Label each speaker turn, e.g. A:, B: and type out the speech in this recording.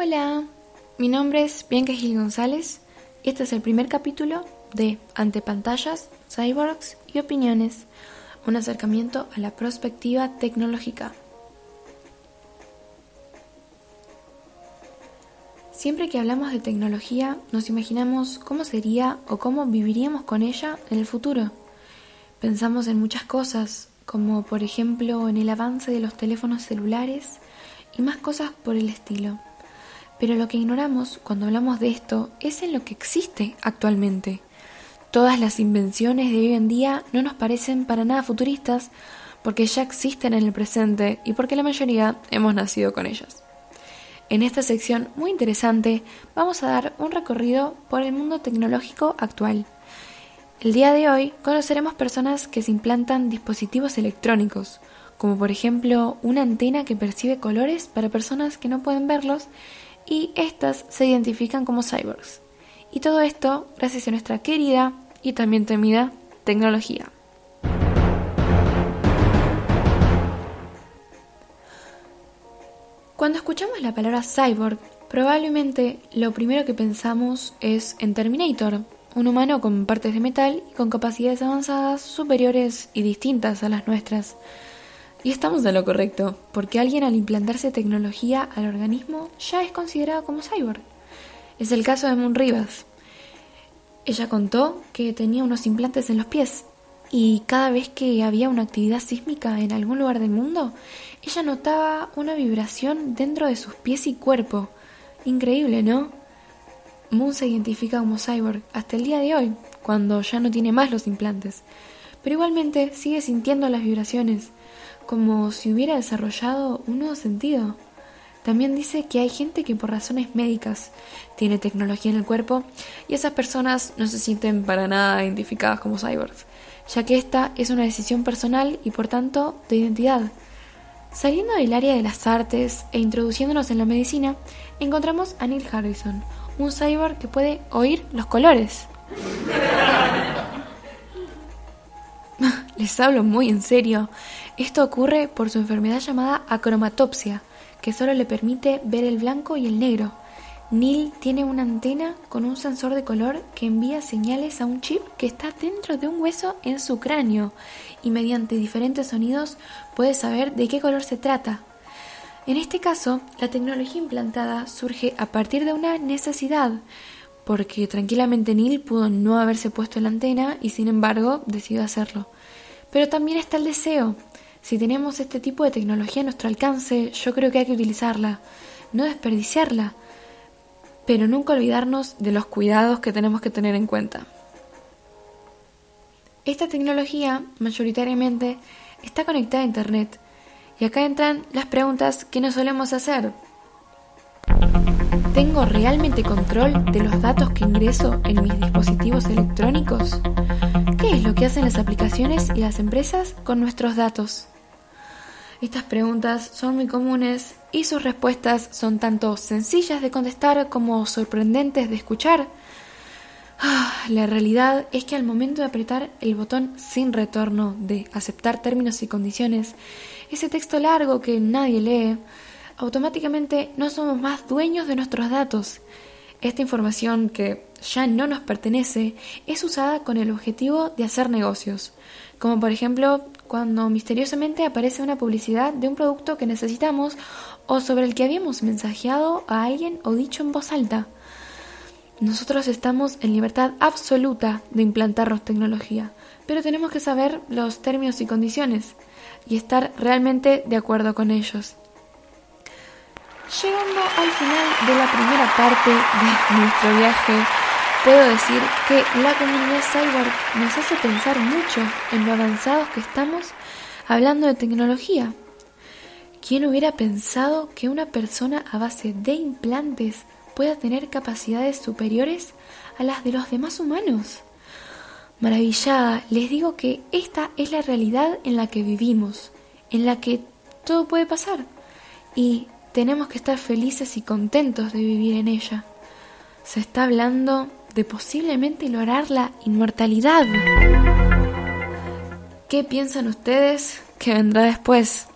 A: Hola, mi nombre es Bianca Gil González y este es el primer capítulo de Ante pantallas, cyborgs y opiniones, un acercamiento a la perspectiva tecnológica. Siempre que hablamos de tecnología, nos imaginamos cómo sería o cómo viviríamos con ella en el futuro. Pensamos en muchas cosas, como por ejemplo en el avance de los teléfonos celulares y más cosas por el estilo. Pero lo que ignoramos cuando hablamos de esto es en lo que existe actualmente. Todas las invenciones de hoy en día no nos parecen para nada futuristas porque ya existen en el presente y porque la mayoría hemos nacido con ellas. En esta sección muy interesante vamos a dar un recorrido por el mundo tecnológico actual. El día de hoy conoceremos personas que se implantan dispositivos electrónicos, como por ejemplo una antena que percibe colores para personas que no pueden verlos y estas se identifican como cyborgs. Y todo esto gracias a nuestra querida y también temida tecnología. Cuando escuchamos la palabra cyborg, probablemente lo primero que pensamos es en Terminator, un humano con partes de metal y con capacidades avanzadas superiores y distintas a las nuestras. Y estamos en lo correcto, porque alguien al implantarse tecnología al organismo ya es considerado como cyborg. Es el caso de Moon Rivas. Ella contó que tenía unos implantes en los pies y cada vez que había una actividad sísmica en algún lugar del mundo, ella notaba una vibración dentro de sus pies y cuerpo. Increíble, ¿no? Moon se identifica como cyborg hasta el día de hoy, cuando ya no tiene más los implantes, pero igualmente sigue sintiendo las vibraciones, como si hubiera desarrollado un nuevo sentido. También dice que hay gente que por razones médicas tiene tecnología en el cuerpo y esas personas no se sienten para nada identificadas como cyborgs, ya que esta es una decisión personal y por tanto de identidad. Saliendo del área de las artes e introduciéndonos en la medicina, encontramos a Neil Harrison, un cyborg que puede oír los colores. Les hablo muy en serio. Esto ocurre por su enfermedad llamada acromatopsia, que solo le permite ver el blanco y el negro. Neil tiene una antena con un sensor de color que envía señales a un chip que está dentro de un hueso en su cráneo y mediante diferentes sonidos puede saber de qué color se trata. En este caso, la tecnología implantada surge a partir de una necesidad, porque tranquilamente Neil pudo no haberse puesto la antena y sin embargo decidió hacerlo. Pero también está el deseo. Si tenemos este tipo de tecnología a nuestro alcance, yo creo que hay que utilizarla, no desperdiciarla, pero nunca olvidarnos de los cuidados que tenemos que tener en cuenta. Esta tecnología, mayoritariamente, está conectada a Internet, y acá entran las preguntas que nos solemos hacer. ¿Tengo realmente control de los datos que ingreso en mis dispositivos electrónicos? ¿Qué es lo que hacen las aplicaciones y las empresas con nuestros datos? Estas preguntas son muy comunes y sus respuestas son tanto sencillas de contestar como sorprendentes de escuchar. Ah, la realidad es que al momento de apretar el botón sin retorno de aceptar términos y condiciones, ese texto largo que nadie lee, automáticamente no somos más dueños de nuestros datos. Esta información que ya no nos pertenece es usada con el objetivo de hacer negocios, como por ejemplo cuando misteriosamente aparece una publicidad de un producto que necesitamos o sobre el que habíamos mensajeado a alguien o dicho en voz alta. Nosotros estamos en libertad absoluta de implantarnos tecnología, pero tenemos que saber los términos y condiciones y estar realmente de acuerdo con ellos. Llegando al final de la primera parte de nuestro viaje, puedo decir que la comunidad cyborg nos hace pensar mucho en lo avanzados que estamos hablando de tecnología. ¿Quién hubiera pensado que una persona a base de implantes pueda tener capacidades superiores a las de los demás humanos? Maravillada, les digo que esta es la realidad en la que vivimos, en la que todo puede pasar y tenemos que estar felices y contentos de vivir en ella. Se está hablando de posiblemente lograr la inmortalidad. ¿Qué piensan ustedes que vendrá después?